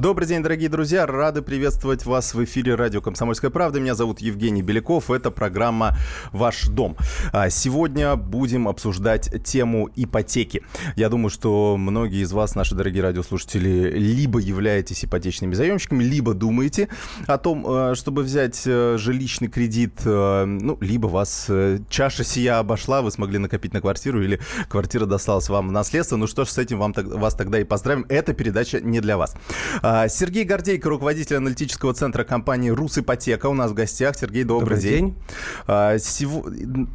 Добрый день, дорогие друзья. Рады приветствовать вас в эфире радио «Комсомольская правда». Меня зовут Евгений Беляков. Это программа «Ваш дом». А сегодня будем обсуждать тему ипотеки. Я думаю, что многие из вас, наши дорогие радиослушатели, либо являетесь ипотечными заемщиками, либо думаете о том, э, чтобы взять э, жилищный кредит, э, ну, либо вас чаша сия обошла, вы смогли накопить на квартиру, или квартира досталась вам в наследство. Ну что ж, с этим вам, вас тогда и поздравим. Эта передача не для вас. А, Сергей Гордейко, руководитель аналитического центра компании «Русипотека» у нас в гостях. Сергей, добрый, добрый день. день. А,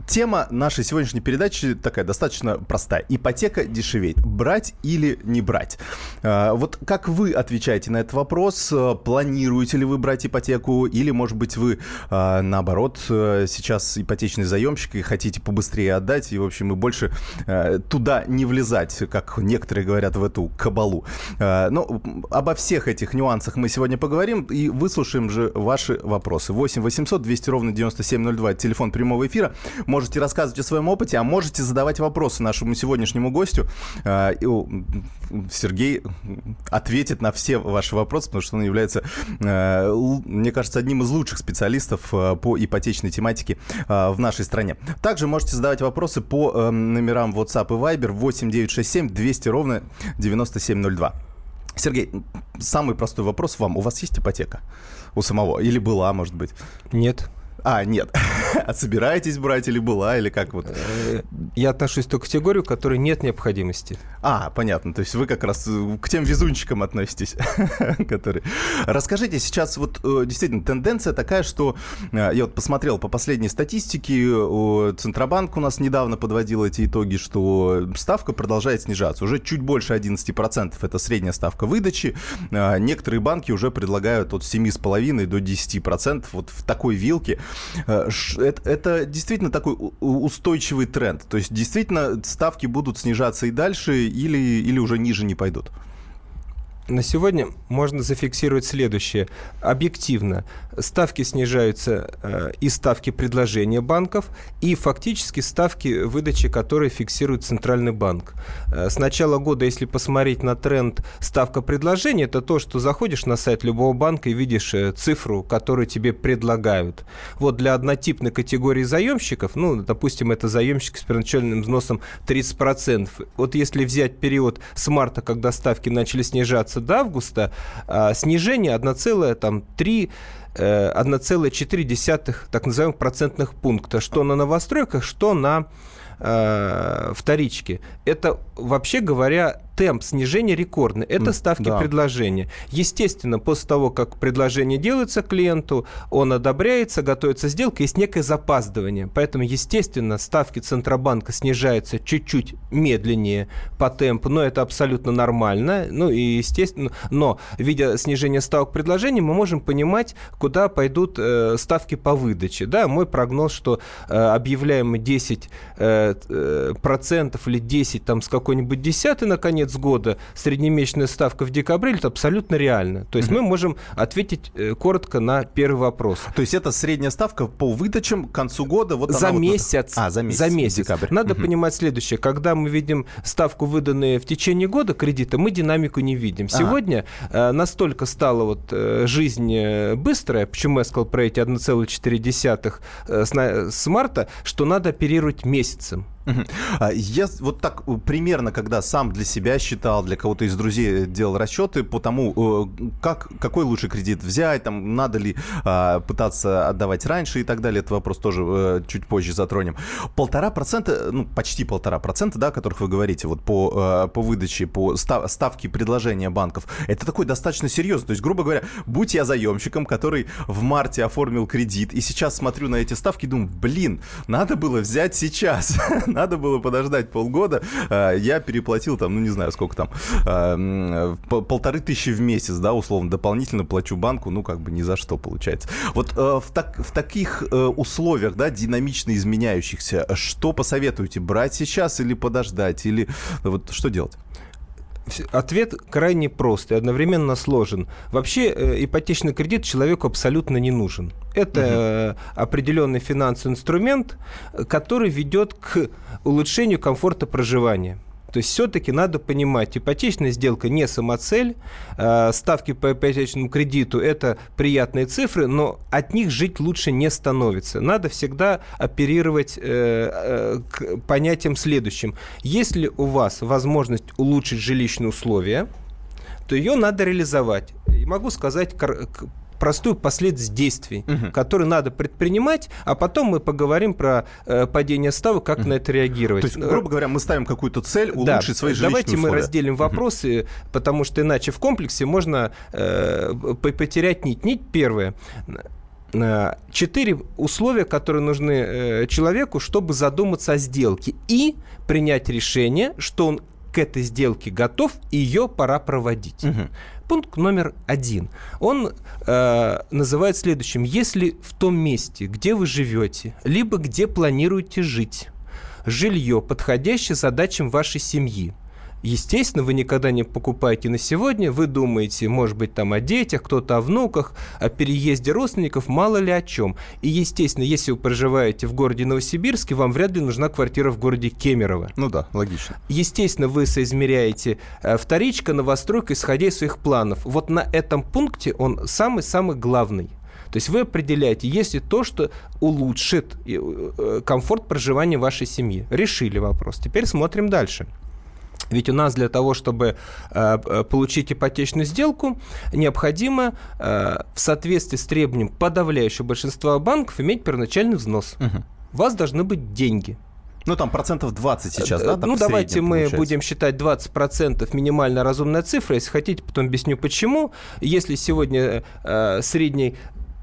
тема нашей сегодняшней передачи такая достаточно простая. Ипотека дешеветь. Брать или не брать? А, вот как вы отвечаете на этот вопрос? Планируете ли вы брать ипотеку? Или, может быть, вы, наоборот, сейчас ипотечный заемщик и хотите побыстрее отдать, и, в общем, и больше туда не влезать, как некоторые говорят, в эту кабалу. Но обо всех всех этих нюансах мы сегодня поговорим и выслушаем же ваши вопросы. 8 800 200 ровно 9702, телефон прямого эфира. Можете рассказывать о своем опыте, а можете задавать вопросы нашему сегодняшнему гостю. А, Сергей ответит на все ваши вопросы, потому что он является, а, мне кажется, одним из лучших специалистов а, по ипотечной тематике в нашей стране. Также можете задавать вопросы по номерам WhatsApp и Viber 8 967 200 ровно 9702. Сергей, самый простой вопрос вам. У вас есть ипотека? У самого? Или была, может быть? Нет. А, нет. А собираетесь брать или была, или как вот? Э, я отношусь к той категории, в которой нет необходимости. А, понятно. То есть вы как раз э, к тем везунчикам относитесь, которые... Расскажите, сейчас вот э, действительно тенденция такая, что я вот посмотрел по последней статистике, Центробанк у нас недавно подводил эти итоги, что ставка продолжает снижаться. Уже чуть больше 11% это средняя ставка выдачи. Некоторые банки уже предлагают от 7,5 до 10% вот в такой вилке это, это действительно такой устойчивый тренд. То есть действительно ставки будут снижаться и дальше, или, или уже ниже не пойдут? На сегодня можно зафиксировать следующее. Объективно, ставки снижаются э, и ставки предложения банков, и фактически ставки выдачи, которые фиксирует Центральный банк. Э, с начала года, если посмотреть на тренд ставка предложения, это то, что заходишь на сайт любого банка и видишь э, цифру, которую тебе предлагают. Вот для однотипной категории заемщиков, ну, допустим, это заемщик с первоначальным взносом 30%. Вот если взять период с марта, когда ставки начали снижаться, до августа а, снижение 1,3 1,4 э, так называемых процентных пункта, что на новостройках, что на э, вторичке. Это, вообще говоря, темп снижения рекордный. Это ставки да. предложения. Естественно, после того, как предложение делается клиенту, он одобряется, готовится сделка, есть некое запаздывание. Поэтому, естественно, ставки Центробанка снижаются чуть-чуть медленнее по темпу, но это абсолютно нормально. Ну и, естественно, но, видя снижение ставок предложений, мы можем понимать, куда пойдут э, ставки по выдаче. Да, мой прогноз, что э, объявляемые 10 э, э, процентов или 10 там с какой-нибудь десятой, наконец, конец года среднемесячная ставка в декабре, это абсолютно реально. То есть мы можем ответить э, коротко на первый вопрос. То есть это средняя ставка по выдачам к концу года? Вот за, месяц, вот... а, за месяц. За месяц. Декабрь. Надо угу. понимать следующее. Когда мы видим ставку, выданную в течение года кредита, мы динамику не видим. Сегодня ага. э, настолько стала вот э, жизнь э, быстрая, почему я сказал про эти 1,4 э, с, с марта, что надо оперировать месяцем. А, я вот так э, примерно, когда сам для себя считал, для кого-то из друзей делал расчеты по тому, э, как, какой лучше кредит взять, там, надо ли а, пытаться отдавать раньше и так далее, этот вопрос тоже э, чуть позже затронем. Полтора процента, ну, почти полтора процента, да, о которых вы говорите, вот по, по выдаче, по ставке предложения банков, это такой достаточно серьезно. То есть, грубо говоря, будь я заемщиком, который в марте оформил кредит, и сейчас смотрю на эти ставки думаю, блин, надо было взять сейчас надо было подождать полгода. А, я переплатил там, ну не знаю, сколько там, а, полторы тысячи в месяц, да, условно, дополнительно плачу банку, ну как бы ни за что получается. Вот э, в, так, в таких э, условиях, да, динамично изменяющихся, что посоветуете, брать сейчас или подождать, или вот что делать? Ответ крайне прост и одновременно сложен. Вообще э, ипотечный кредит человеку абсолютно не нужен. Это угу. определенный финансовый инструмент, который ведет к улучшению комфорта проживания. То есть все-таки надо понимать, ипотечная сделка не самоцель, э, ставки по ипотечному кредиту – это приятные цифры, но от них жить лучше не становится. Надо всегда оперировать э, к понятием следующим. Если у вас возможность улучшить жилищные условия, то ее надо реализовать. И могу сказать простую последовательность действий, угу. которые надо предпринимать, а потом мы поговорим про э, падение ставок, как угу. на это реагировать. То есть, грубо говоря, мы ставим какую-то цель улучшить да. свои жилищные Давайте условия. мы разделим вопросы, угу. потому что иначе в комплексе можно э, потерять нить. Нить первая э, четыре условия, которые нужны э, человеку, чтобы задуматься о сделке и принять решение, что он к этой сделке готов, и ее пора проводить. Угу. Пункт номер один. Он э, называет следующим. Если в том месте, где вы живете, либо где планируете жить, жилье, подходящее задачам вашей семьи, Естественно, вы никогда не покупаете на сегодня, вы думаете, может быть, там о детях, кто-то о внуках, о переезде родственников, мало ли о чем. И, естественно, если вы проживаете в городе Новосибирске, вам вряд ли нужна квартира в городе Кемерово. Ну да, логично. Естественно, вы соизмеряете э, вторичка, новостройка, исходя из своих планов. Вот на этом пункте он самый-самый главный. То есть вы определяете, есть ли то, что улучшит э, комфорт проживания вашей семьи. Решили вопрос. Теперь смотрим дальше. Ведь у нас для того, чтобы э, э, получить ипотечную сделку, необходимо э, в соответствии с требованием подавляющего большинства банков иметь первоначальный взнос. Угу. У вас должны быть деньги. Ну, там процентов 20 сейчас, да? Ну, давайте мы получается. будем считать 20 процентов минимально разумная цифра. Если хотите, потом объясню почему. Если сегодня э, средний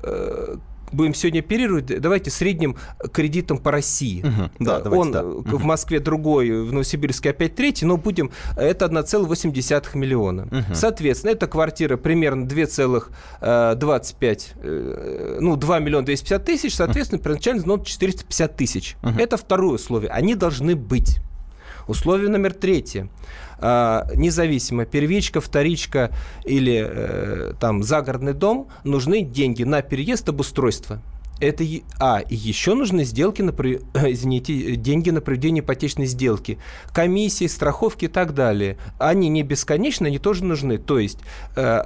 э, будем сегодня оперировать, давайте средним кредитом по России. Угу, да, давайте, Он да. в Москве другой, в Новосибирске опять третий, но будем, это 1,8 миллиона. Угу. Соответственно, эта квартира примерно 2,25, э, ну, 2 миллиона 250 тысяч, соответственно, первоначальный взнос 450 тысяч. Угу. Это второе условие. Они должны быть. Условие номер третье. А, независимо, первичка, вторичка или э, там загородный дом, нужны деньги на переезд, обустройство. Это а и еще нужны сделки на извините деньги на проведение ипотечной сделки, комиссии, страховки и так далее. Они не бесконечны, они тоже нужны. То есть э,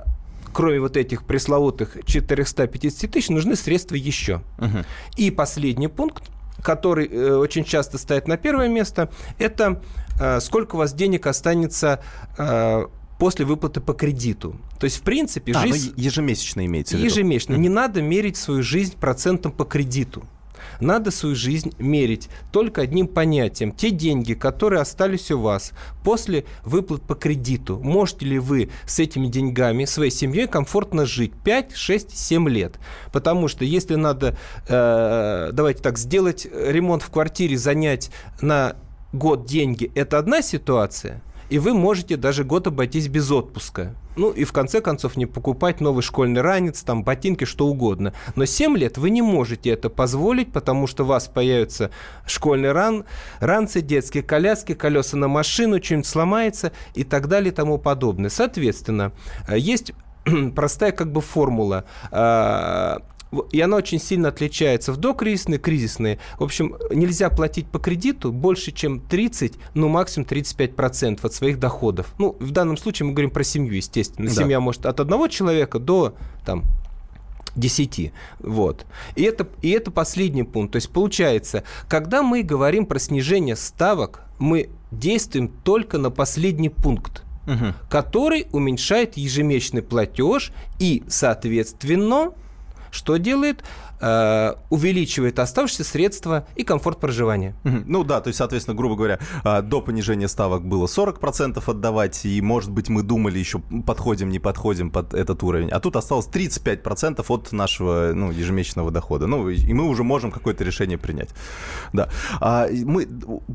кроме вот этих пресловутых 450 тысяч, нужны средства еще. Угу. И последний пункт который э, очень часто стоит на первое место, это э, сколько у вас денег останется э, после выплаты по кредиту. То есть, в принципе, а, жизнь... Ну, ежемесячно имеется в виду. Ежемесячно. Не надо мерить свою жизнь процентом по кредиту. Надо свою жизнь мерить только одним понятием. Те деньги, которые остались у вас после выплат по кредиту, можете ли вы с этими деньгами, своей семьей комфортно жить 5, 6, 7 лет? Потому что если надо, э, давайте так, сделать ремонт в квартире, занять на год деньги, это одна ситуация – и вы можете даже год обойтись без отпуска. Ну и в конце концов не покупать новый школьный ранец, там ботинки, что угодно. Но 7 лет вы не можете это позволить, потому что у вас появятся школьный ран, ранцы, детские коляски, колеса на машину, что-нибудь сломается и так далее и тому подобное. Соответственно, э, есть простая как бы формула а, и она очень сильно отличается в докризисные, кризисные. В общем, нельзя платить по кредиту больше, чем 30, ну, максимум 35% от своих доходов. Ну, в данном случае мы говорим про семью, естественно. Да. Семья может от одного человека до, там, 10. Вот. И это, и это последний пункт. То есть получается, когда мы говорим про снижение ставок, мы действуем только на последний пункт, угу. который уменьшает ежемесячный платеж и, соответственно, что делает? Э, увеличивает оставшиеся средства и комфорт проживания. Ну да, то есть, соответственно, грубо говоря, э, до понижения ставок было 40% отдавать, и, может быть, мы думали еще, подходим, не подходим под этот уровень, а тут осталось 35% от нашего ну, ежемесячного дохода. Ну, и мы уже можем какое-то решение принять. Да. А мы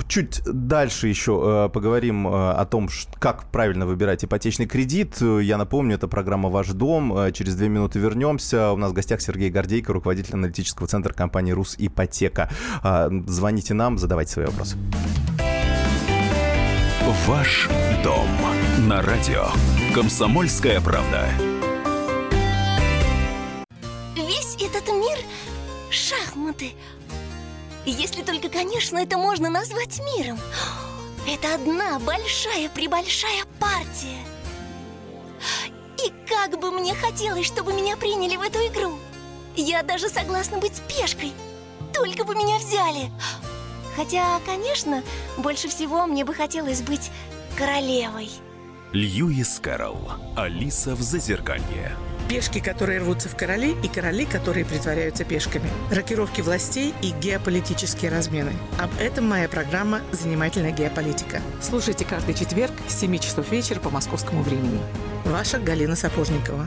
чуть дальше еще э, поговорим о том, как правильно выбирать ипотечный кредит. Я напомню, это программа «Ваш дом». Через две минуты вернемся. У нас в гостях Сергей Гордейко, руководитель аналитического центра компании «Русипотека». А, звоните нам, задавайте свои вопросы. Ваш дом на радио. Комсомольская правда. Весь этот мир — шахматы. Если только, конечно, это можно назвать миром. Это одна большая-пребольшая партия. И как бы мне хотелось, чтобы меня приняли в эту игру. Я даже согласна быть пешкой. Только бы меня взяли. Хотя, конечно, больше всего мне бы хотелось быть королевой. Льюис Кэрролл. Алиса в Зазеркалье. Пешки, которые рвутся в короли, и короли, которые притворяются пешками. Рокировки властей и геополитические размены. Об этом моя программа «Занимательная геополитика». Слушайте каждый четверг с 7 часов вечера по московскому времени. Ваша Галина Сапожникова.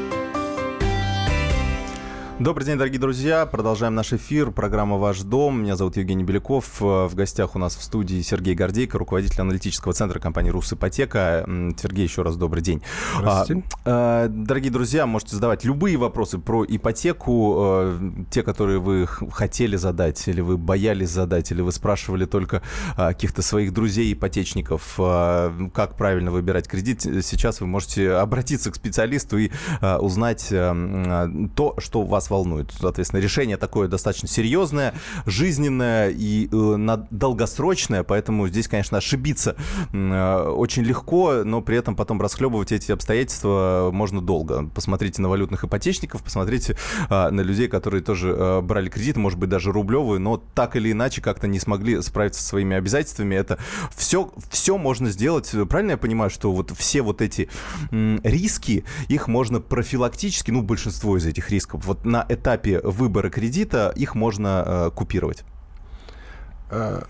Добрый день, дорогие друзья. Продолжаем наш эфир. Программа «Ваш дом». Меня зовут Евгений Беляков. В гостях у нас в студии Сергей Гордейко, руководитель аналитического центра компании «Русипотека». Сергей, еще раз добрый день. Здравствуйте. А, дорогие друзья, можете задавать любые вопросы про ипотеку. А, те, которые вы хотели задать, или вы боялись задать, или вы спрашивали только а, каких-то своих друзей-ипотечников, как правильно выбирать кредит. Сейчас вы можете обратиться к специалисту и узнать то, что вас волнует. Соответственно, решение такое достаточно серьезное, жизненное и э, долгосрочное, поэтому здесь, конечно, ошибиться э, очень легко, но при этом потом расхлебывать эти обстоятельства можно долго. Посмотрите на валютных ипотечников, посмотрите э, на людей, которые тоже э, брали кредит, может быть, даже рублевые, но так или иначе как-то не смогли справиться со своими обязательствами. Это все, все можно сделать. Правильно я понимаю, что вот все вот эти м, риски, их можно профилактически, ну, большинство из этих рисков, вот на этапе выбора кредита их можно э, купировать? Э,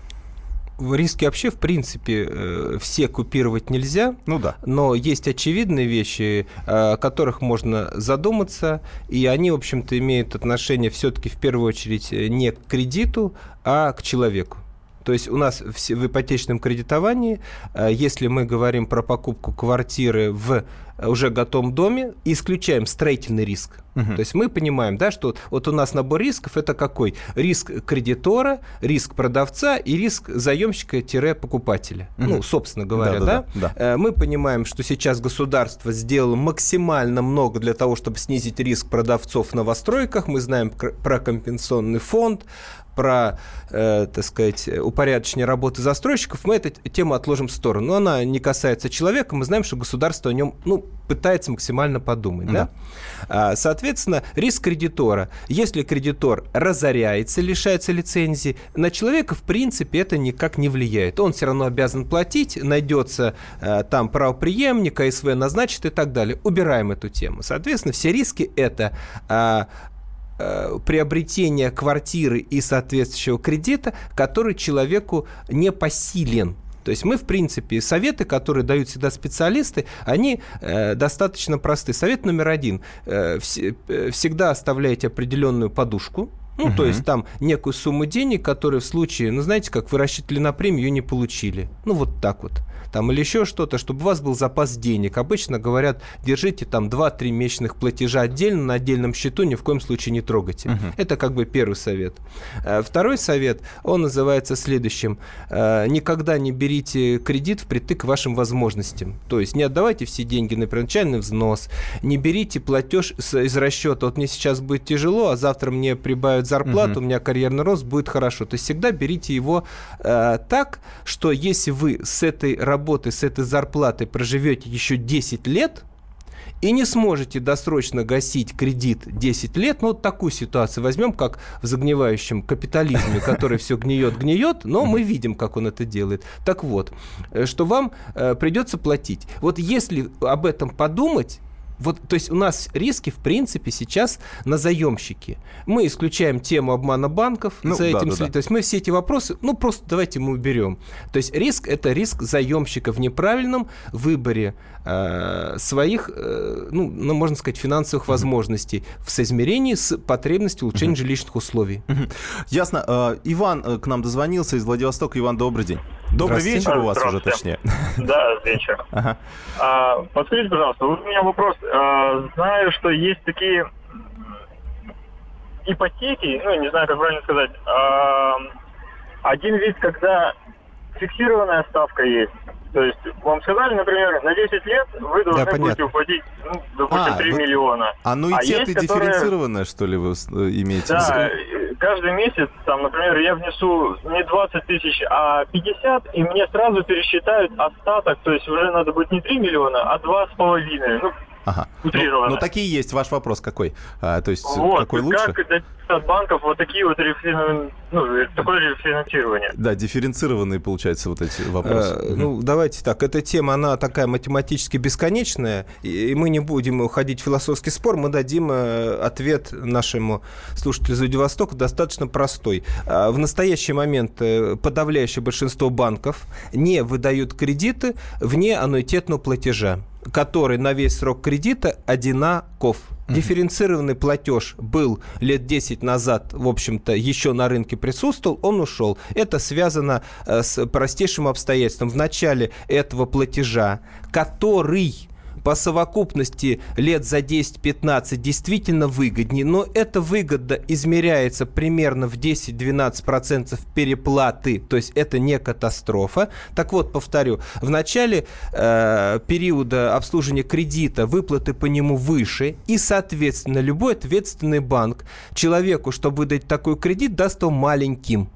риски вообще, в принципе, э, все купировать нельзя. Ну да. Но есть очевидные вещи, о которых можно задуматься, и они, в общем-то, имеют отношение все-таки в первую очередь не к кредиту, а к человеку. То есть у нас в ипотечном кредитовании, если мы говорим про покупку квартиры в уже готовом доме, исключаем строительный риск. Угу. То есть мы понимаем, да, что вот у нас набор рисков это какой? Риск кредитора, риск продавца и риск заемщика-покупателя. Угу. Ну, собственно говоря, да, да? да? да. Э, мы понимаем, что сейчас государство сделало максимально много для того, чтобы снизить риск продавцов в новостройках. Мы знаем про компенсационный фонд, про, э, так сказать, упорядочение работы застройщиков, мы эту тему отложим в сторону. Но она не касается человека, мы знаем, что государство о нем ну, пытается максимально подумать. Да. Да? Соответственно, риск кредитора. Если кредитор разоряется, лишается лицензии, на человека, в принципе, это никак не влияет. Он все равно обязан платить, найдется э, там правоприемник, АСВ назначит и так далее. Убираем эту тему. Соответственно, все риски это а, э, приобретение квартиры и соответствующего кредита, который человеку не посилен. То есть мы, в принципе, советы, которые дают всегда специалисты, они э, достаточно просты. Совет номер один. Э, вс- э, всегда оставляйте определенную подушку, ну, угу. то есть там некую сумму денег, которые в случае, ну, знаете, как вы рассчитывали на премию, ее не получили. Ну, вот так вот там, или еще что-то, чтобы у вас был запас денег. Обычно говорят, держите там 2-3 месячных платежа отдельно на отдельном счету, ни в коем случае не трогайте. Угу. Это как бы первый совет. Э, второй совет, он называется следующим. Э, никогда не берите кредит впритык к вашим возможностям. То есть не отдавайте все деньги на первоначальный взнос, не берите платеж из расчета. Вот мне сейчас будет тяжело, а завтра мне прибавят зарплату, угу. у меня карьерный рост будет хорошо. То есть всегда берите его э, так, что если вы с этой работой работы с этой зарплатой проживете еще 10 лет, и не сможете досрочно гасить кредит 10 лет, ну, вот такую ситуацию возьмем, как в загнивающем капитализме, который все гниет, гниет, но мы видим, как он это делает. Так вот, э, что вам э, придется платить. Вот если об этом подумать, вот, то есть у нас риски, в принципе, сейчас на заемщике. Мы исключаем тему обмана банков ну, за этим да, да, да. То есть мы все эти вопросы, ну, просто давайте мы уберем. То есть риск – это риск заемщика в неправильном выборе э, своих, э, ну, ну, можно сказать, финансовых возможностей в соизмерении с потребностью улучшения жилищных условий. Ясно. Э, Иван э, к нам дозвонился из Владивостока. Иван, добрый день. Добрый вечер у вас уже, точнее. Да, вечер. Ага. А, подскажите, пожалуйста, у меня вопрос. А, знаю, что есть такие ипотеки, ну, не знаю, как правильно сказать, э, один вид, когда фиксированная ставка есть. То есть вам сказали, например, на 10 лет вы должны да, будете уплатить, ну, допустим, а, 3 вы... миллиона. Аннуитеты а дифференцированные, которые... что ли, вы э, имеете да, в виду? каждый месяц, там, например, я внесу не 20 тысяч, а 50, и мне сразу пересчитают остаток, то есть уже надо будет не 3 миллиона, а 2,5. Ну, Ага. Ну, ну, такие есть. Ваш вопрос какой? А, то есть, вот, какой лучше? Как от банков вот такие вот рефин... ну, такое рефинансирование. Да, дифференцированные, получается, вот эти вопросы. А, ну, давайте так. Эта тема, она такая математически бесконечная, и мы не будем уходить в философский спор, мы дадим э, ответ нашему слушателю из Владивостока достаточно простой. А, в настоящий момент э, подавляющее большинство банков не выдают кредиты вне аннуитетного платежа который на весь срок кредита одинаков. Uh-huh. Дифференцированный платеж был лет 10 назад, в общем-то, еще на рынке присутствовал, он ушел. Это связано э, с простейшим обстоятельством. В начале этого платежа, который по совокупности лет за 10-15 действительно выгоднее, но эта выгода измеряется примерно в 10-12% переплаты, то есть это не катастрофа. Так вот, повторю, в начале э, периода обслуживания кредита выплаты по нему выше, и, соответственно, любой ответственный банк человеку, чтобы выдать такой кредит, даст его маленьким.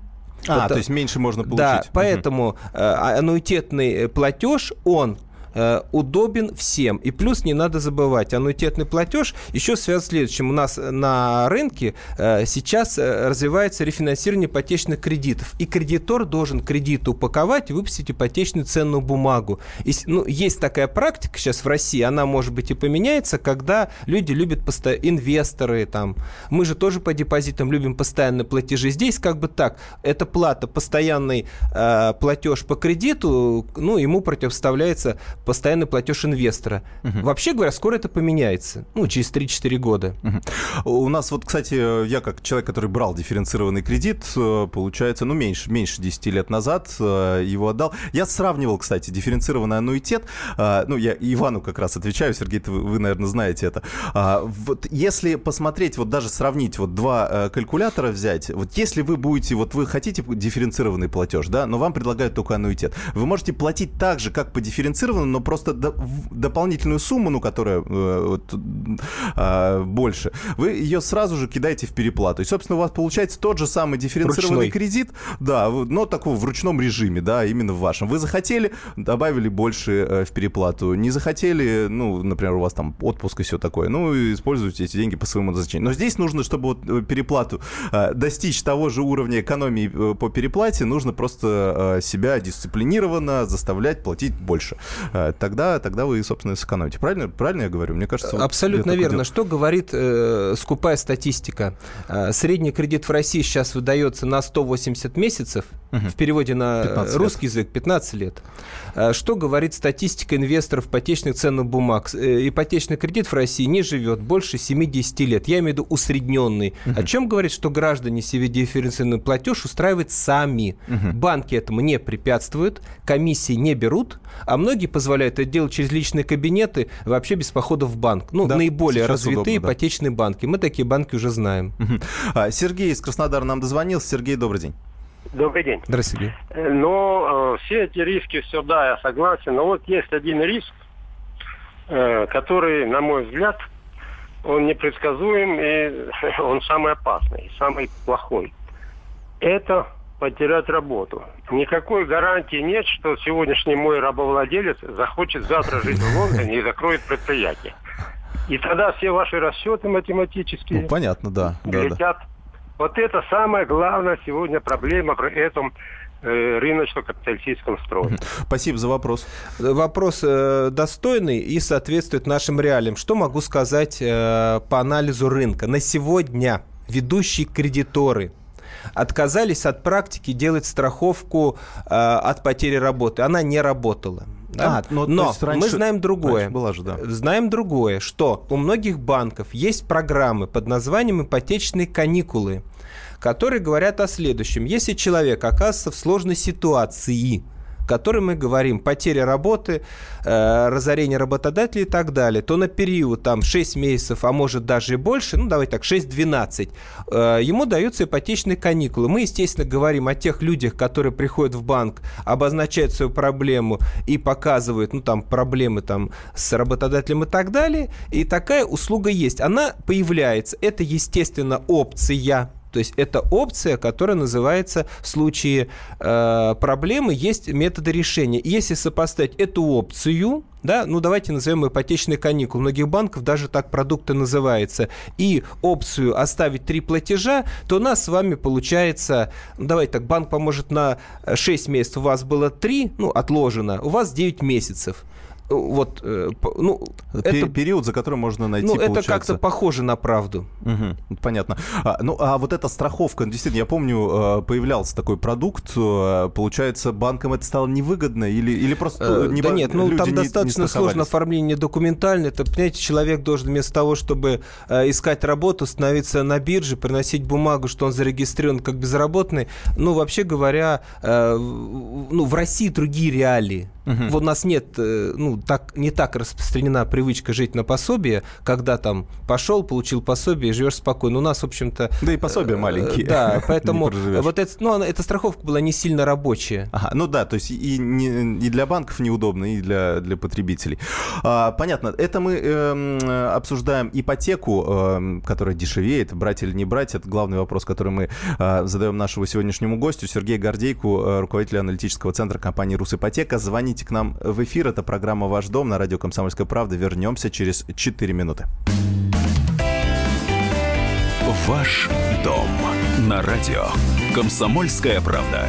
А, Это, то есть меньше можно получить. Да, поэтому угу. э, аннуитетный платеж, он Э, удобен всем. И плюс не надо забывать, аннуитетный платеж еще связан с следующим. У нас на рынке э, сейчас э, развивается рефинансирование ипотечных кредитов. И кредитор должен кредит упаковать и выпустить ипотечную ценную бумагу. И, ну, есть такая практика сейчас в России, она может быть и поменяется, когда люди любят посто... инвесторы, там, мы же тоже по депозитам любим постоянные платежи. Здесь как бы так, это плата, постоянный э, платеж по кредиту, ну, ему противоставляется постоянный платеж инвестора. Угу. Вообще говоря, скоро это поменяется. Ну, через 3-4 года. Угу. У нас вот, кстати, я как человек, который брал дифференцированный кредит, э, получается, ну, меньше, меньше 10 лет назад э, его отдал. Я сравнивал, кстати, дифференцированный аннуитет. Э, ну, я Ивану как раз отвечаю, Сергей, вы, вы наверное, знаете это. Вот если посмотреть, вот даже сравнить, вот два калькулятора взять, вот если вы будете, вот вы хотите дифференцированный платеж, да, но вам предлагают только аннуитет, вы можете платить так же, как по дифференцированному, но просто до, дополнительную сумму, ну, которая э, вот, э, больше, вы ее сразу же кидаете в переплату. И, собственно, у вас получается тот же самый дифференцированный Ручной. кредит, да, но такого в ручном режиме, да, именно в вашем. Вы захотели, добавили больше э, в переплату. Не захотели, ну, например, у вас там отпуск и все такое, ну, используйте эти деньги по своему назначению. Но здесь нужно, чтобы вот э, переплату э, достичь того же уровня экономии э, по переплате, нужно просто себя дисциплинированно заставлять платить больше. Тогда, тогда вы, собственно, сэкономите. Правильно, правильно я говорю? Мне кажется... Абсолютно верно. Что говорит э, скупая статистика? Э, средний кредит в России сейчас выдается на 180 месяцев, угу. в переводе на русский язык 15 лет. Что говорит статистика инвесторов ипотечных ценных бумаг? Э, ипотечный кредит в России не живет больше 70 лет. Я имею в виду усредненный. Угу. О чем говорит, что граждане себе дифференцированный платеж устраивают сами. Угу. Банки этому не препятствуют, комиссии не берут, а многие позволяют позволяет это делать через личные кабинеты, вообще без похода в банк. Ну, да, наиболее развитые удобно, ипотечные да. банки. Мы такие банки уже знаем. А, Сергей из Краснодара нам дозвонился. Сергей, добрый день. Добрый день. Здравствуйте. Э, ну, э, все эти риски, все, да, я согласен. Но вот есть один риск, э, который, на мой взгляд, он непредсказуем и он самый опасный, самый плохой. Это потерять работу. Никакой гарантии нет, что сегодняшний мой рабовладелец захочет завтра жить в Лондоне и закроет предприятие. И тогда все ваши расчеты математические ну, понятно, да, летят. Да, да. Вот это самая главная сегодня проблема при этом э, рыночно-капиталистическом строе. Спасибо за вопрос. Вопрос э, достойный и соответствует нашим реалиям. Что могу сказать э, по анализу рынка? На сегодня ведущие кредиторы – отказались от практики делать страховку э, от потери работы. Она не работала. Да? А, но но раньше, мы знаем другое. Была же, да. Знаем другое, что у многих банков есть программы под названием ипотечные каникулы, которые говорят о следующем. Если человек оказывается в сложной ситуации, который мы говорим, потеря работы, э, разорение работодателей и так далее, то на период там 6 месяцев, а может даже и больше, ну давайте так, 6-12, э, ему даются ипотечные каникулы. Мы, естественно, говорим о тех людях, которые приходят в банк, обозначают свою проблему и показывают, ну там проблемы там с работодателем и так далее. И такая услуга есть. Она появляется. Это, естественно, опция то есть это опция, которая называется в случае э, проблемы есть методы решения. Если сопоставить эту опцию, да, ну давайте назовем ипотечный каникул. У многих банков даже так продукты называются. И опцию оставить три платежа, то у нас с вами получается, ну давайте так, банк поможет на 6 месяцев, у вас было 3, ну отложено, у вас 9 месяцев вот, э, ну, это, период, за которым можно найти, Ну, это как-то похоже на правду. Угу, понятно. А, ну, а вот эта страховка, действительно, я помню, э, появлялся такой продукт, э, получается, банкам это стало невыгодно или, или просто не Да нет, ну, там достаточно не сложно оформление документально. Это, понимаете, человек должен вместо того, чтобы искать работу, становиться на бирже, приносить бумагу, что он зарегистрирован как безработный. Ну, вообще говоря, ну, в России другие реалии. Угу. Вот у нас нет, э, ну, так, не так распространена привычка жить на пособие, когда там пошел, получил пособие живешь спокойно. У нас, в общем-то... Да и пособие э, маленькие. Да, поэтому вот это, ну, эта страховка была не сильно рабочая. Ага, ну да, то есть и, не, и для банков неудобно, и для, для потребителей. А, понятно. Это мы э, обсуждаем ипотеку, э, которая дешевеет, брать или не брать. Это главный вопрос, который мы э, задаем нашему сегодняшнему гостю, Сергею Гордейку, э, руководителю аналитического центра компании «Русипотека». Звоните к нам в эфир. Это программа «Ваш дом» на радио «Комсомольская правда». Вернемся через 4 минуты. «Ваш дом» на радио «Комсомольская правда».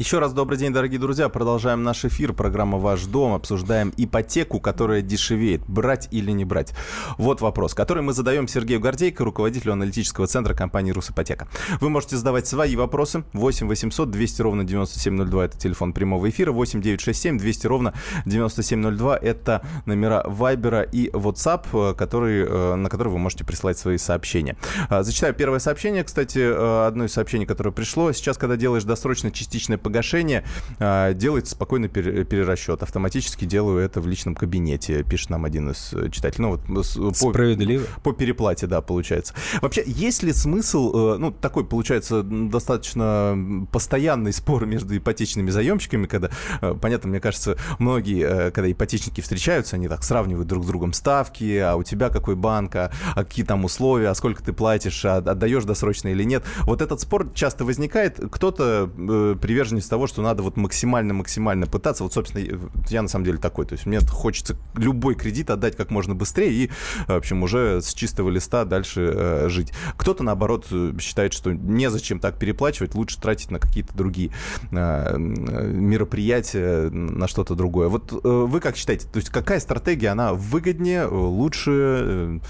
Еще раз добрый день, дорогие друзья. Продолжаем наш эфир. Программа «Ваш дом». Обсуждаем ипотеку, которая дешевеет. Брать или не брать? Вот вопрос, который мы задаем Сергею Гордейко, руководителю аналитического центра компании «Русипотека». Вы можете задавать свои вопросы. 8 800 200 ровно 9702 – это телефон прямого эфира. 8 967 200 ровно 9702 – это номера Вайбера и WhatsApp, который, э, на который вы можете присылать свои сообщения. А, зачитаю первое сообщение. Кстати, э, одно из сообщений, которое пришло. Сейчас, когда делаешь досрочно частичное погашения э, делается спокойно перерасчет. Автоматически делаю это в личном кабинете, пишет нам один из э, читателей. Ну, вот, Справедливо. По, по переплате, да, получается. Вообще, есть ли смысл, э, ну, такой, получается, достаточно постоянный спор между ипотечными заемщиками, когда, э, понятно, мне кажется, многие, когда ипотечники встречаются, они так сравнивают друг с другом ставки, а у тебя какой банк, а, а какие там условия, а сколько ты платишь, а отдаешь досрочно или нет. Вот этот спор часто возникает. Кто-то э, привержен из того, что надо вот максимально-максимально пытаться. Вот, собственно, я на самом деле такой. То есть мне хочется любой кредит отдать как можно быстрее и, в общем, уже с чистого листа дальше э, жить. Кто-то, наоборот, считает, что незачем так переплачивать, лучше тратить на какие-то другие э, мероприятия, на что-то другое. Вот э, вы как считаете, то есть какая стратегия, она выгоднее, лучше?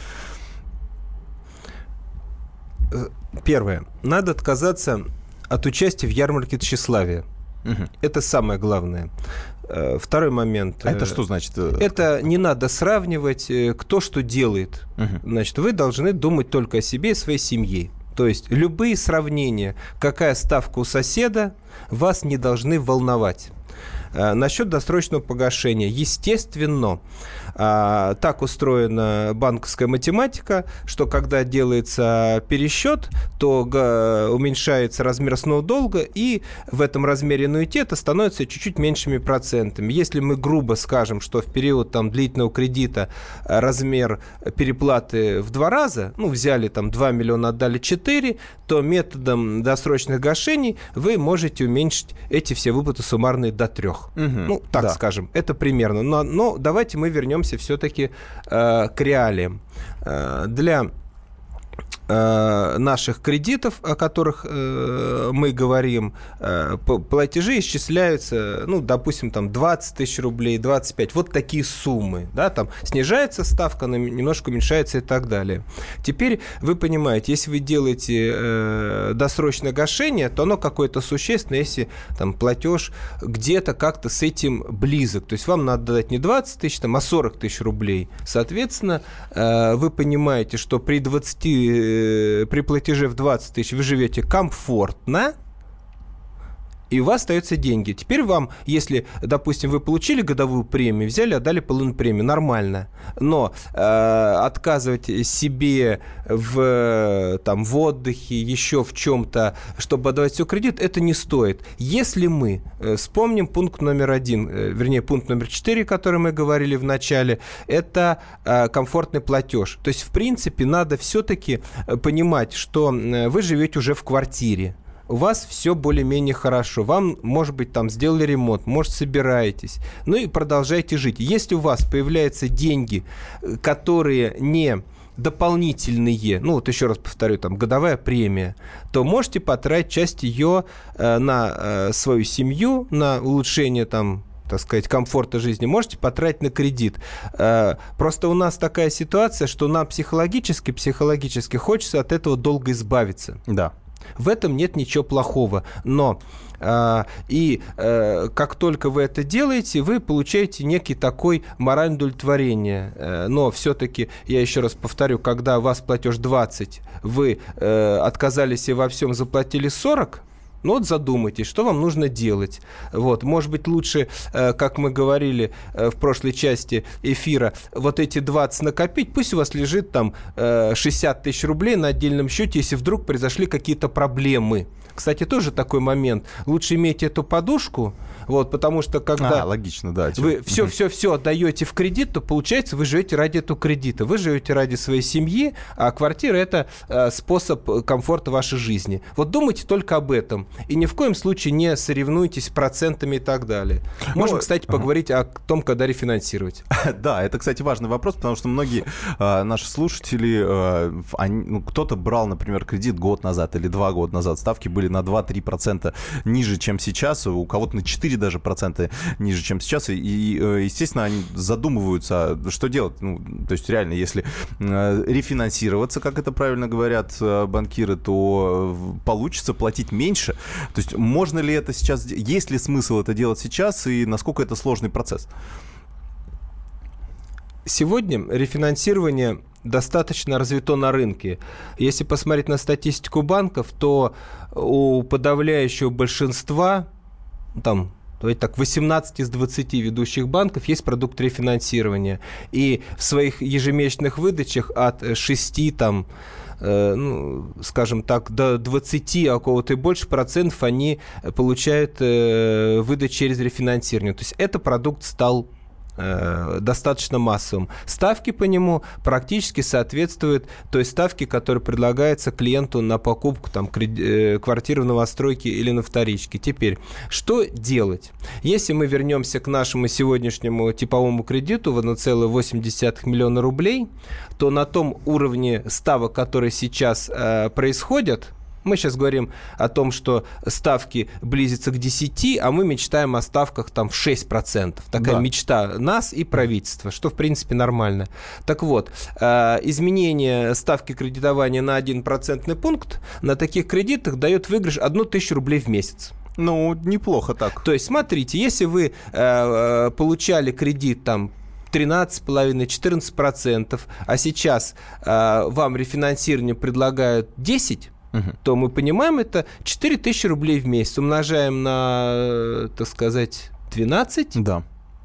Э, первое. Надо отказаться от участия в ярмарке тщеславия. Угу. Это самое главное. Э, второй момент. А это что значит? Э, это не надо сравнивать, э, кто что делает. Угу. Значит, вы должны думать только о себе и своей семье. То есть любые сравнения, какая ставка у соседа, вас не должны волновать. Насчет досрочного погашения. Естественно, а, так устроена банковская математика, что когда делается пересчет, то уменьшается размер основного долга, и в этом размере аннуитета становится чуть-чуть меньшими процентами. Если мы грубо скажем, что в период там, длительного кредита размер переплаты в два раза, ну, взяли там 2 миллиона, отдали 4, то методом досрочных гашений вы можете можете уменьшить эти все выплаты суммарные до трех. Угу, ну, так да. скажем, это примерно. Но, но давайте мы вернемся все-таки э, к реалиям. Э, для наших кредитов, о которых э, мы говорим, э, платежи исчисляются, ну, допустим, там 20 тысяч рублей, 25, вот такие суммы, да, там снижается ставка, она немножко уменьшается и так далее. Теперь вы понимаете, если вы делаете э, досрочное гашение, то оно какое-то существенное, если там платеж где-то как-то с этим близок, то есть вам надо дать не 20 тысяч, там, а 40 тысяч рублей. Соответственно, э, вы понимаете, что при 20 Э, при платеже в 20 тысяч вы живете комфортно, и у вас остаются деньги. Теперь вам, если, допустим, вы получили годовую премию, взяли, отдали половину премии, нормально. Но э, отказывать себе в, там, в отдыхе, еще в чем-то, чтобы отдавать все кредит, это не стоит. Если мы э, вспомним пункт номер один, э, вернее, пункт номер четыре, который мы говорили в начале, это э, комфортный платеж. То есть, в принципе, надо все-таки э, понимать, что вы живете уже в квартире у вас все более-менее хорошо. Вам, может быть, там сделали ремонт, может, собираетесь. Ну и продолжайте жить. Если у вас появляются деньги, э, которые не дополнительные, ну вот еще раз повторю, там годовая премия, то можете потратить часть ее э, на э, свою семью, на улучшение там так сказать, комфорта жизни, можете потратить на кредит. Э, просто у нас такая ситуация, что нам психологически, психологически хочется от этого долго избавиться. Да. В этом нет ничего плохого. Но а, и э, как только вы это делаете, вы получаете некий такой моральное удовлетворение. Э, но все-таки, я еще раз повторю, когда у вас платеж 20, вы э, отказались и во всем заплатили 40, ну вот задумайтесь, что вам нужно делать. Вот, может быть, лучше, э, как мы говорили э, в прошлой части эфира, вот эти 20 накопить, пусть у вас лежит там 60 э, тысяч рублей на отдельном счете, если вдруг произошли какие-то проблемы. Кстати, тоже такой момент. Лучше иметь эту подушку, вот, потому что когда а, логично, да, вы все-все-все отдаете в кредит, то получается вы живете ради этого кредита. Вы живете ради своей семьи, а квартира – это э, способ комфорта вашей жизни. Вот думайте только об этом. И ни в коем случае не соревнуйтесь процентами и так далее. Можем, ну, кстати, поговорить ага. о том, когда рефинансировать. Да, это, кстати, важный вопрос, потому что многие э, наши слушатели, э, они, ну, кто-то брал, например, кредит год назад или два года назад, ставки были на 2-3% ниже, чем сейчас, у кого-то на 4 даже проценты ниже, чем сейчас. И, э, естественно, они задумываются, что делать. Ну, то есть реально, если э, рефинансироваться, как это правильно говорят э, банкиры, то получится платить меньше. То есть можно ли это сейчас, есть ли смысл это делать сейчас и насколько это сложный процесс? Сегодня рефинансирование достаточно развито на рынке. Если посмотреть на статистику банков, то у подавляющего большинства, там давайте так, 18 из 20 ведущих банков есть продукт рефинансирования. И в своих ежемесячных выдачах от 6 там, э, ну, скажем так, до 20, а у кого-то и больше процентов они получают э, выдачи через рефинансирование. То есть это продукт стал Э, достаточно массовым. Ставки по нему практически соответствуют той ставке, которая предлагается клиенту на покупку там, э, квартиры в новостройке или на вторичке. Теперь, что делать? Если мы вернемся к нашему сегодняшнему типовому кредиту в 1,8 миллиона рублей, то на том уровне ставок, которые сейчас э, происходят, мы сейчас говорим о том, что ставки близятся к 10, а мы мечтаем о ставках там в 6%. Такая да. мечта нас и правительства, что в принципе нормально. Так вот, э, изменение ставки кредитования на 1 процентный пункт на таких кредитах дает выигрыш 1 тысячу рублей в месяц. Ну, неплохо так. То есть, смотрите, если вы э, э получали кредит там 13,5-14%, а сейчас э, вам рефинансирование предлагают 10%, угу. то мы понимаем, это 4 тысячи рублей в месяц. Умножаем на, так сказать, 12. Да.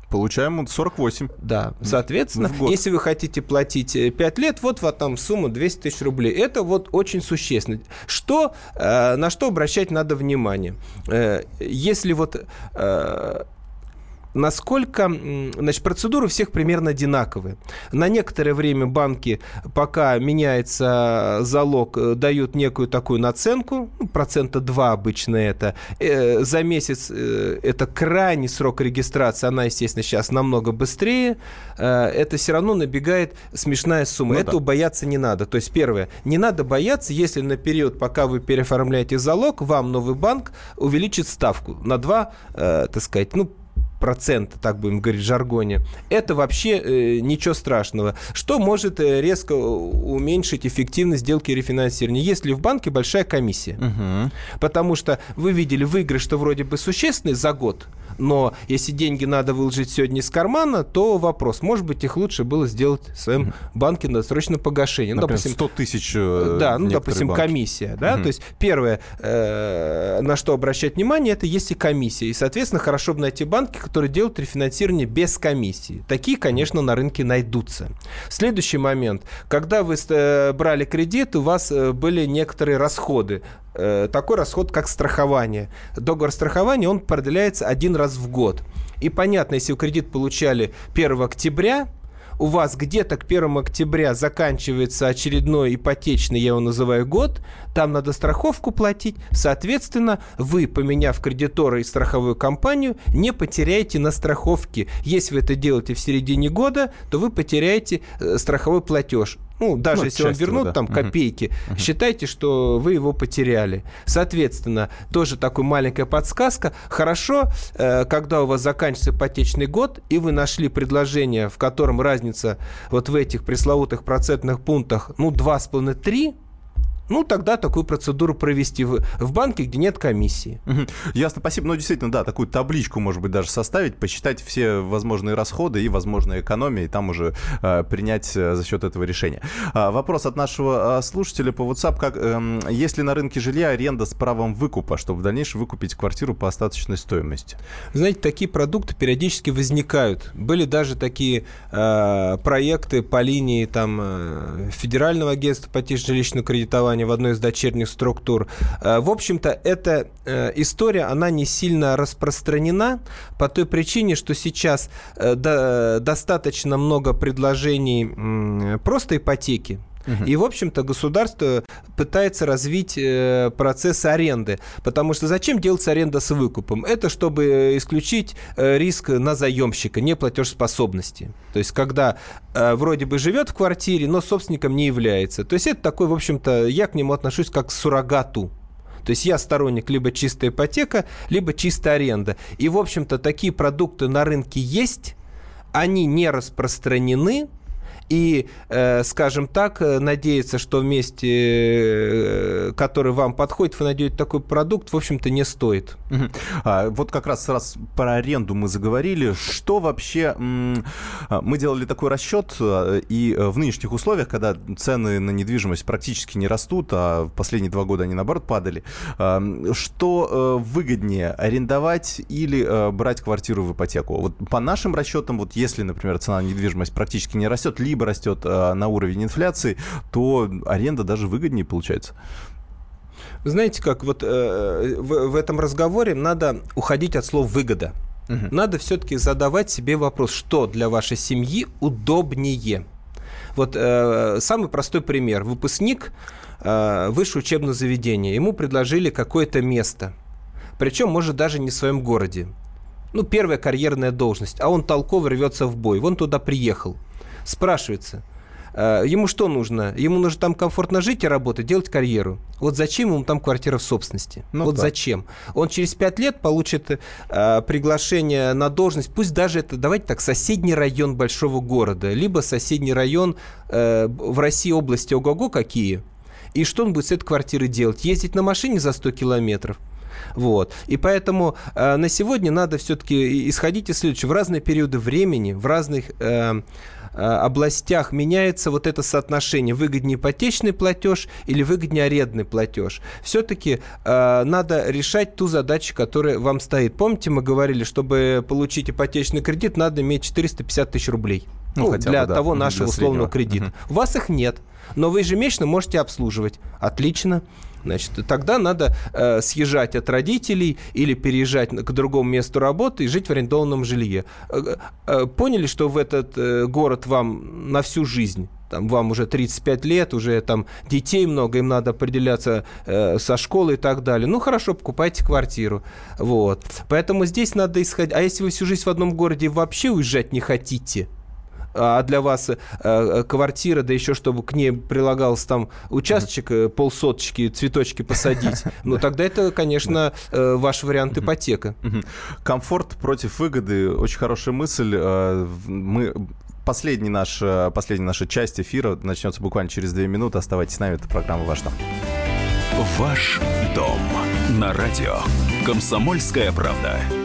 Получаем 48. Да, соответственно, если вы хотите платить 5 э, лет, вот вот там сумма 200 тысяч рублей. Это вот очень существенно. Что, э, на что обращать надо внимание? Э, если вот насколько, значит, процедуры всех примерно одинаковые. На некоторое время банки, пока меняется залог, э, дают некую такую наценку, ну, процента 2 обычно это. Э, за месяц э, это крайний срок регистрации, она, естественно, сейчас намного быстрее. Это все равно набегает смешная сумма. Ну, Этого да. бояться не надо. То есть, первое, не надо бояться, если на период, пока вы переоформляете залог, вам новый банк увеличит ставку на 2, так сказать, ну, процента, так будем говорить в жаргоне, это вообще э, ничего страшного. Что может э, резко уменьшить эффективность сделки рефинансирования, если в банке большая комиссия? Угу. Потому что вы видели выигрыш-то вроде бы существенный за год, но если деньги надо выложить сегодня из кармана, то вопрос, может быть, их лучше было сделать в своем банке на срочное погашение. Ну, Например, допустим, 100 тысяч э, Да, ну, допустим, банки. комиссия. Да? Угу. То есть первое, э, на что обращать внимание, это есть и комиссия. И, соответственно, хорошо бы найти банки, которые делают рефинансирование без комиссии. Такие, конечно, на рынке найдутся. Следующий момент. Когда вы э, брали кредит, у вас э, были некоторые расходы Э, такой расход, как страхование. Договор страхования, он продляется один раз в год. И понятно, если вы кредит получали 1 октября, у вас где-то к 1 октября заканчивается очередной ипотечный, я его называю, год, там надо страховку платить, соответственно, вы, поменяв кредитора и страховую компанию, не потеряете на страховке. Если вы это делаете в середине года, то вы потеряете э, страховой платеж ну, даже ну, если вам вернут да. там копейки, угу. считайте, что вы его потеряли. Соответственно, тоже такая маленькая подсказка. Хорошо, э, когда у вас заканчивается ипотечный год, и вы нашли предложение, в котором разница вот в этих пресловутых процентных пунктах, ну, 2,5-3, ну, тогда такую процедуру провести в, в банке, где нет комиссии. Ясно, спасибо. Ну, действительно, да, такую табличку, может быть, даже составить, посчитать все возможные расходы и возможные экономии, и там уже э, принять э, за счет этого решение. А, вопрос от нашего э, слушателя по WhatsApp. Как, э, есть ли на рынке жилья аренда с правом выкупа, чтобы в дальнейшем выкупить квартиру по остаточной стоимости? Знаете, такие продукты периодически возникают. Были даже такие э, проекты по линии там, э, Федерального агентства по жилищному кредитованию, образования в одной из дочерних структур. Э, в общем-то, эта э, история, она не сильно распространена по той причине, что сейчас э, достаточно много предложений просто ипотеки, и, в общем-то, государство пытается развить э, процесс аренды. Потому что зачем делать аренда с выкупом? Это чтобы исключить э, риск на заемщика, неплатежеспособности. То есть, когда э, вроде бы живет в квартире, но собственником не является. То есть, это такой, в общем-то, я к нему отношусь как к суррогату. То есть я сторонник либо чистая ипотека, либо чистая аренда. И, в общем-то, такие продукты на рынке есть, они не распространены, и, э, скажем так, э, надеяться, что вместе, э, который вам подходит, вы найдете такой продукт, в общем-то, не стоит. А, вот как раз раз про аренду мы заговорили. Что вообще... Мы делали такой расчет, и в нынешних условиях, когда цены на недвижимость практически не растут, а в последние два года они, наоборот, падали, что выгоднее, арендовать или брать квартиру в ипотеку? Вот по нашим расчетам, вот если, например, цена на недвижимость практически не растет, либо либо растет э, на уровень инфляции, то аренда даже выгоднее получается. Знаете, как вот э, в, в этом разговоре надо уходить от слов выгода. Угу. Надо все-таки задавать себе вопрос, что для вашей семьи удобнее. Вот э, самый простой пример. Выпускник э, высшего учебного заведения. Ему предложили какое-то место. Причем, может, даже не в своем городе. Ну, первая карьерная должность. А он толково рвется в бой. Вон туда приехал. Спрашивается, э, ему что нужно? Ему нужно там комфортно жить и работать, делать карьеру. Вот зачем ему там квартира в собственности? Ну, вот да. зачем? Он через пять лет получит э, приглашение на должность, пусть даже это, давайте так, соседний район большого города, либо соседний район э, в России области ого-го какие. И что он будет с этой квартирой делать? Ездить на машине за 100 километров? Вот. И поэтому э, на сегодня надо все-таки исходить из следующего. В разные периоды времени, в разных э, областях меняется вот это соотношение выгоднее ипотечный платеж или выгоднее арендный платеж. Все-таки э, надо решать ту задачу, которая вам стоит. Помните, мы говорили, чтобы получить ипотечный кредит, надо иметь 450 тысяч рублей. Ну, ну для бы, да, того нашего условного кредита. Угу. У вас их нет, но вы ежемесячно можете обслуживать. Отлично. Значит, тогда надо э, съезжать от родителей или переезжать к другому месту работы и жить в арендованном жилье. Э, э, поняли, что в этот э, город вам на всю жизнь там, вам уже 35 лет, уже там детей много, им надо определяться э, со школы и так далее. Ну, хорошо, покупайте квартиру. Вот. Поэтому здесь надо исходить. А если вы всю жизнь в одном городе вообще уезжать не хотите, а для вас э, э, квартира, да еще чтобы к ней прилагался там участочек, э, полсоточки, цветочки посадить, ну тогда это, конечно, э, ваш вариант ипотека. Комфорт против выгоды, очень хорошая мысль. Мы последний наш, последняя наша часть эфира начнется буквально через две минуты. Оставайтесь с нами, это программа «Ваш дом». «Ваш дом» на радио «Комсомольская правда».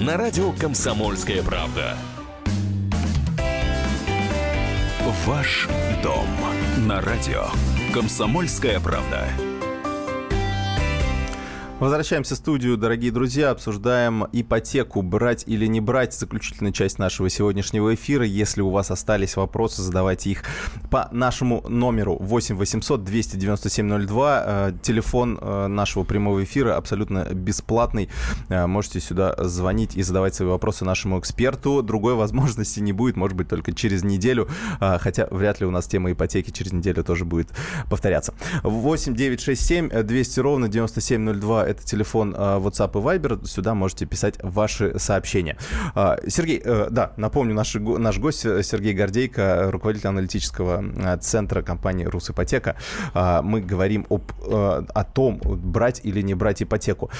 на радио «Комсомольская правда». Ваш дом на радио «Комсомольская правда». Возвращаемся в студию, дорогие друзья. Обсуждаем ипотеку, брать или не брать. Заключительная часть нашего сегодняшнего эфира. Если у вас остались вопросы, задавайте их по нашему номеру 8 800 297 02. Телефон э, нашего прямого эфира абсолютно бесплатный. Э, можете сюда звонить и задавать свои вопросы нашему эксперту. Другой возможности не будет, может быть, только через неделю. Э, хотя вряд ли у нас тема ипотеки через неделю тоже будет повторяться. 8 967 200 ровно 9702 это телефон а, WhatsApp и Viber. Сюда можете писать ваши сообщения. А, Сергей, э, да, напомню, наш, наш гость э, Сергей Гордейко, руководитель аналитического э, центра компании «Русипотека». А, мы говорим об, о том, брать или не брать ипотеку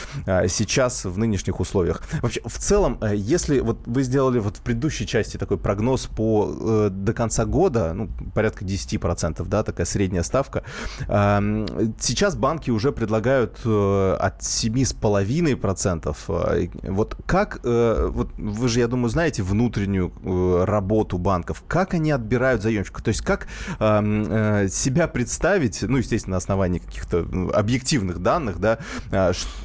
сейчас в нынешних условиях. Вообще, в целом, если вот вы сделали вот в предыдущей части такой прогноз по до конца года, ну, порядка 10%, да, такая средняя ставка, сейчас банки уже предлагают от 7,5%. Э, вот как, э, вот вы же, я думаю, знаете внутреннюю э, работу банков, как они отбирают заемщиков, то есть как эм, себя представить, ну, естественно, на основании каких-то объективных данных, да,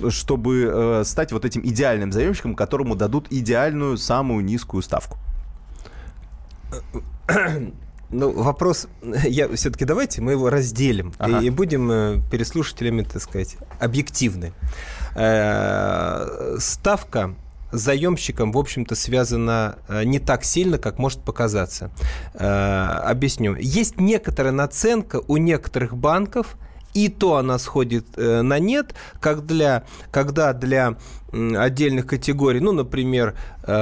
чтобы стать вот этим идеальным заемщиком, которому дадут идеальную, самую низкую ставку? Ну, вопрос, я все-таки давайте мы его разделим ага. и, и будем э, перед слушателями, так сказать, объективны. Э, ставка заемщиком, в общем-то, связана э, не так сильно, как может показаться. Объясню. Есть некоторая наценка у некоторых банков, и то она сходит на нет, как для, когда для отдельных категорий, ну, например, э,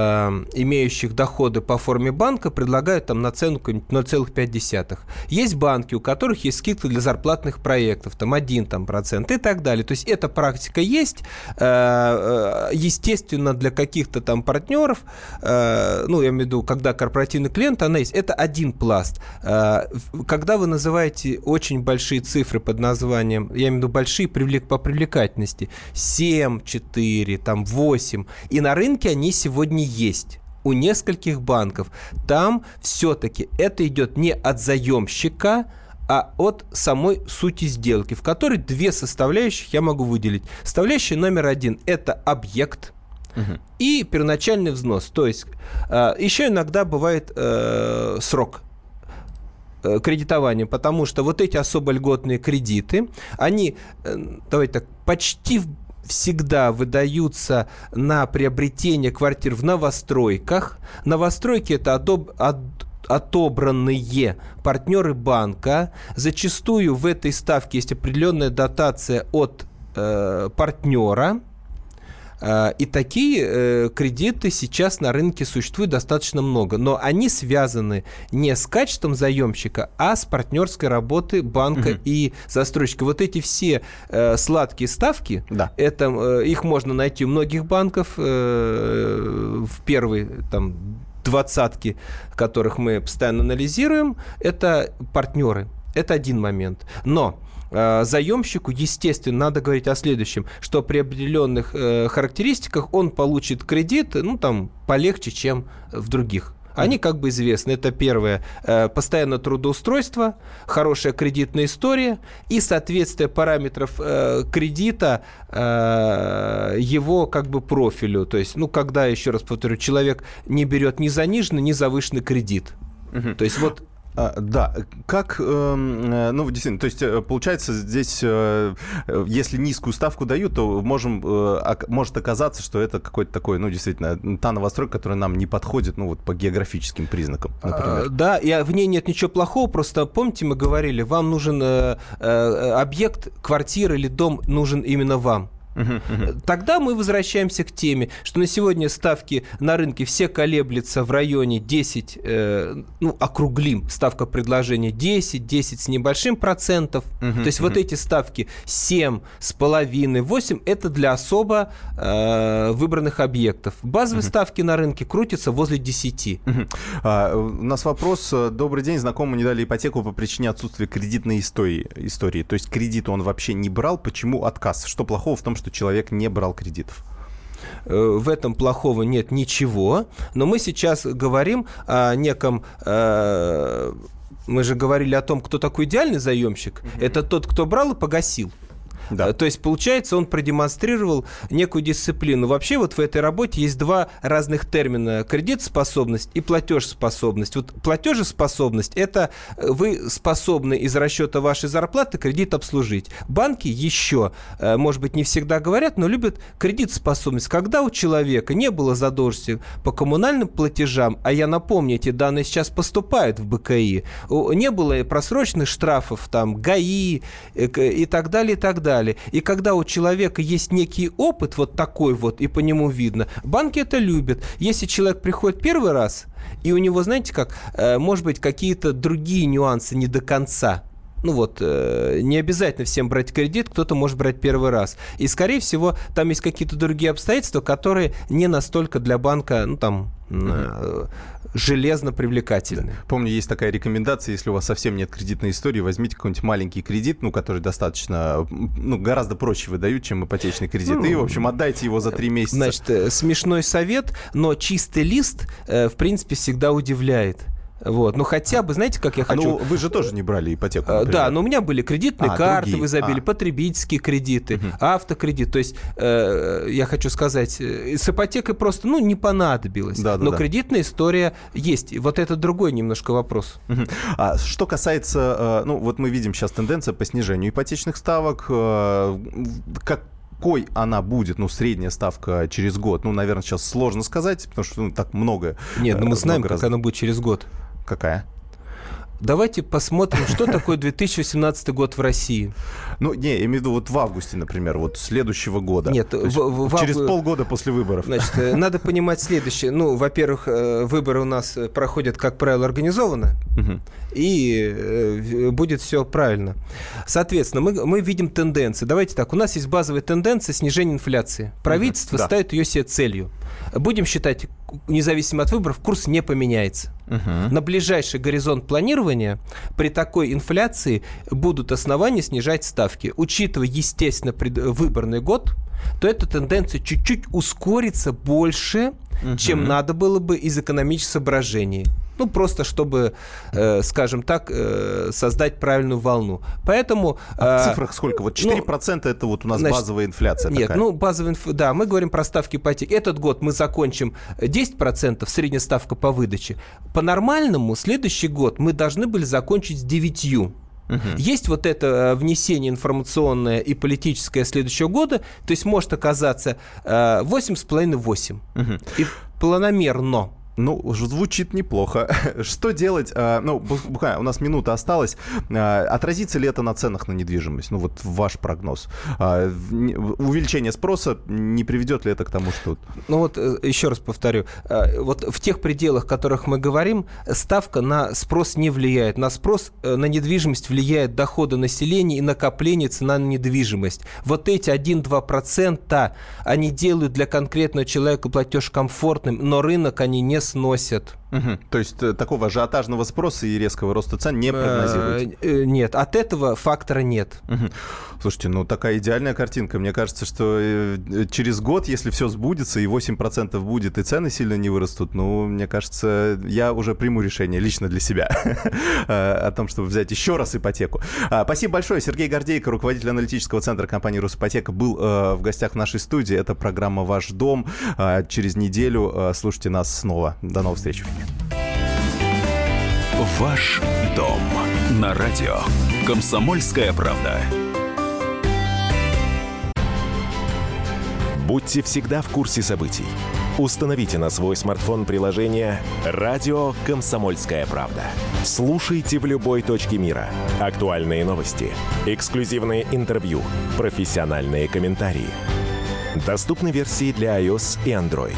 имеющих доходы по форме банка, предлагают там наценку 0,5. Есть банки, у которых есть скидка для зарплатных проектов, там 1 там, процент и так далее. То есть эта практика есть. Э, э, естественно, для каких-то там партнеров, э, ну, я имею в виду, когда корпоративный клиент, она есть. Это один пласт. Э, когда вы называете очень большие цифры под названием, я имею в виду большие привлек, по привлекательности, 7, 4, там 8. И на рынке они сегодня есть у нескольких банков. Там все-таки это идет не от заемщика, а от самой сути сделки, в которой две составляющих я могу выделить. Составляющая номер один – это объект, угу. и первоначальный взнос. То есть э, еще иногда бывает э, срок э, кредитования, потому что вот эти особо льготные кредиты, они, э, давайте так, почти всегда выдаются на приобретение квартир в новостройках. Новостройки это одоб, от, отобранные партнеры банка. Зачастую в этой ставке есть определенная дотация от э, партнера и такие э, кредиты сейчас на рынке существует достаточно много, но они связаны не с качеством заемщика, а с партнерской работы банка угу. и застройщика. Вот эти все э, сладкие ставки, да. это, э, их можно найти у многих банков в первый там двадцатки, которых мы постоянно анализируем, это партнеры. Это один момент. Но заемщику, естественно, надо говорить о следующем, что при определенных э, характеристиках он получит кредит, ну, там, полегче, чем в других они как бы известны. Это первое, э, постоянное трудоустройство, хорошая кредитная история и соответствие параметров э, кредита э, его как бы профилю. То есть, ну, когда, еще раз повторю, человек не берет ни заниженный, ни завышенный кредит. Угу. То есть вот а, да, как, эм, э, ну, действительно, то есть, э, получается, здесь, э, если низкую ставку дают, то можем, может оказаться, что это какой-то такой, ну, действительно, та новостройка, которая нам не подходит, ну, вот по географическим признакам, например. Да, и в ней нет ничего плохого, просто, помните, мы говорили, вам нужен объект, квартира или дом нужен именно вам. Тогда мы возвращаемся к теме, что на сегодня ставки на рынке все колеблются в районе 10, э, ну, округлим, ставка предложения 10, 10 с небольшим процентов. То есть вот эти ставки 7 с половиной, 8, это для особо э, выбранных объектов. Базовые ставки на рынке крутятся возле 10. А, у нас вопрос. Добрый день. Знакомому не дали ипотеку по причине отсутствия кредитной истории. истории. То есть кредит он вообще не брал. Почему отказ? Что плохого в том, что что человек не брал кредитов? Э, в этом плохого нет ничего, но мы сейчас говорим о неком э, мы же говорили о том, кто такой идеальный заемщик. Mm-hmm. Это тот, кто брал и погасил. Да. Э, то есть, получается, он продемонстрировал некую дисциплину. Вообще вот в этой работе есть два разных термина. Кредитоспособность и платежеспособность. Вот платежеспособность – это э, вы способны из расчета вашей зарплаты кредит обслужить. Банки еще, э, может быть, не всегда говорят, но любят кредитоспособность. Когда у человека не было задолженности по коммунальным платежам, а я напомню, эти данные сейчас поступают в БКИ, не было просроченных штрафов, там, ГАИ и так далее, и так далее далее. И когда у человека есть некий опыт вот такой вот, и по нему видно, банки это любят. Если человек приходит первый раз, и у него, знаете как, э, может быть, какие-то другие нюансы не до конца, ну вот, э, не обязательно всем брать кредит, кто-то может брать первый раз. И, скорее всего, там есть какие-то другие обстоятельства, которые не настолько для банка, ну там, э, железно привлекательны. Помню, есть такая рекомендация, если у вас совсем нет кредитной истории, возьмите какой-нибудь маленький кредит, ну, который достаточно, ну, гораздо проще выдают, чем ипотечный кредит. Ну, и, в общем, отдайте его за три месяца. Значит, э, смешной совет, но чистый лист, в принципе, всегда удивляет. Вот. Ну, хотя бы, знаете, как я хочу... Ну, вы же тоже не брали ипотеку, например. Да, но у меня были кредитные а, карты другие. в изобилии, а. потребительские кредиты, угу. автокредит. То есть, э, я хочу сказать, э, с ипотекой просто, ну, не понадобилось. Да, да, но да. кредитная история есть. Вот это другой немножко вопрос. Угу. А что касается, э, ну, вот мы видим сейчас тенденция по снижению ипотечных ставок. Э, как какой она будет, ну, средняя ставка через год? Ну, наверное, сейчас сложно сказать, потому что ну, так много. Нет, но мы знаем, как раз... она будет через год. Какая? Давайте посмотрим, что такое 2018 год в России. Ну, не, я имею в виду вот в августе, например, вот следующего года. Нет, в, в, через в... полгода после выборов. Значит, э, надо понимать следующее. Ну, во-первых, э, выборы у нас э, проходят, как правило, организованно, угу. и будет все правильно. Соответственно, мы, мы видим тенденции. Давайте так, у нас есть базовая тенденция снижения инфляции. Правительство угу, да. ставит ее себе целью. Будем считать, независимо от выборов, курс не поменяется. Угу. На ближайший горизонт планирования при такой инфляции будут основания снижать ставки. Учитывая, естественно, выборный год, то эта тенденция чуть-чуть ускорится больше, угу. чем надо было бы из экономических соображений. Ну, просто чтобы, э, скажем так, э, создать правильную волну. Поэтому... А в э, цифрах сколько? Вот 4% ну, это вот у нас значит, базовая инфляция Нет, такая. ну, базовая инфляция, да, мы говорим про ставки ипотеки. Этот год мы закончим 10%, средняя ставка по выдаче. По-нормальному следующий год мы должны были закончить с 9%. Угу. Есть вот это э, внесение информационное и политическое следующего года, то есть может оказаться 8,5-8. Угу. И планомерно. Ну, звучит неплохо. Что делать? А, ну, буквально, у нас минута осталась. А, отразится ли это на ценах на недвижимость? Ну, вот ваш прогноз. А, увеличение спроса не приведет ли это к тому, что... Ну, вот еще раз повторю. Вот в тех пределах, о которых мы говорим, ставка на спрос не влияет. На спрос, на недвижимость влияет доходы населения и накопление цена на недвижимость. Вот эти 1-2% они делают для конкретного человека платеж комфортным, но рынок они не сносят. Угу. То есть э, такого ажиотажного спроса и резкого роста цен не прогнозируете? Э, нет, от этого фактора нет. Угу. Слушайте, ну такая идеальная картинка. Мне кажется, что э, через год, если все сбудется и 8% будет, и цены сильно не вырастут, ну, мне кажется, я уже приму решение лично для себя о том, чтобы взять еще раз ипотеку. А, спасибо большое. Сергей Гордейко, руководитель аналитического центра компании «Росипотека», был в гостях в нашей студии. Это программа «Ваш дом». А, через неделю слушайте нас снова. До новых встреч. Ваш дом на радио. Комсомольская правда. Будьте всегда в курсе событий. Установите на свой смартфон приложение «Радио Комсомольская правда». Слушайте в любой точке мира. Актуальные новости, эксклюзивные интервью, профессиональные комментарии. Доступны версии для iOS и Android.